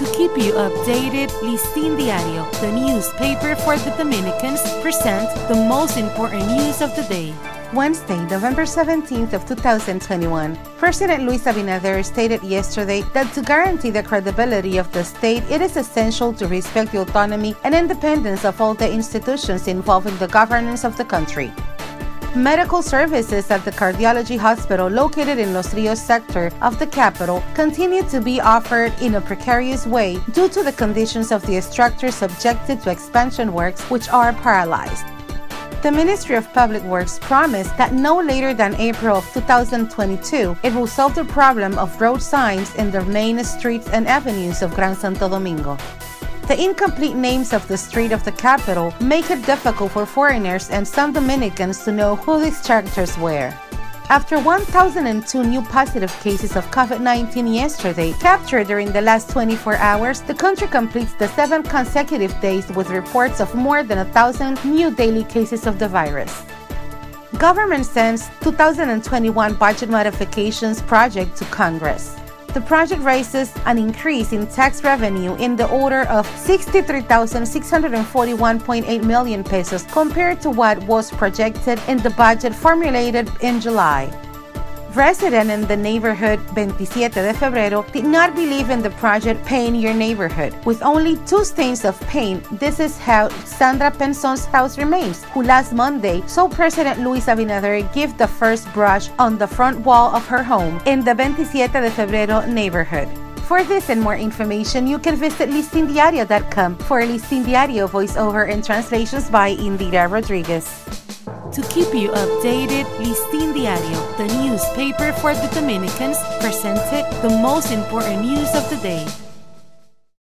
To keep you updated, Listín Diario, the newspaper for the Dominicans, presents the most important news of the day. Wednesday, November 17th of 2021, President Luis Abinader stated yesterday that to guarantee the credibility of the state, it is essential to respect the autonomy and independence of all the institutions involved in the governance of the country. Medical services at the cardiology hospital located in Los Rios sector of the capital continue to be offered in a precarious way due to the conditions of the structure subjected to expansion works which are paralyzed. The Ministry of Public Works promised that no later than April of 2022, it will solve the problem of road signs in the main streets and avenues of Gran Santo Domingo. The incomplete names of the street of the capital make it difficult for foreigners and some Dominicans to know who these characters were. After 1,002 new positive cases of COVID 19 yesterday, captured during the last 24 hours, the country completes the seven consecutive days with reports of more than 1,000 new daily cases of the virus. Government sends 2021 budget modifications project to Congress. The project raises an increase in tax revenue in the order of 63,641.8 million pesos compared to what was projected in the budget formulated in July. Resident in the neighborhood 27 de Febrero did not believe in the project Paint Your Neighborhood. With only two stains of paint, this is how Sandra Penson's house remains, who last Monday saw President Luis Abinader give the first brush on the front wall of her home in the 27 de Febrero neighborhood. For this and more information, you can visit listindiario.com for Listin Diario voiceover and translations by Indira Rodriguez. To keep you updated, Listín Diario, the newspaper for the Dominicans, presented the most important news of the day.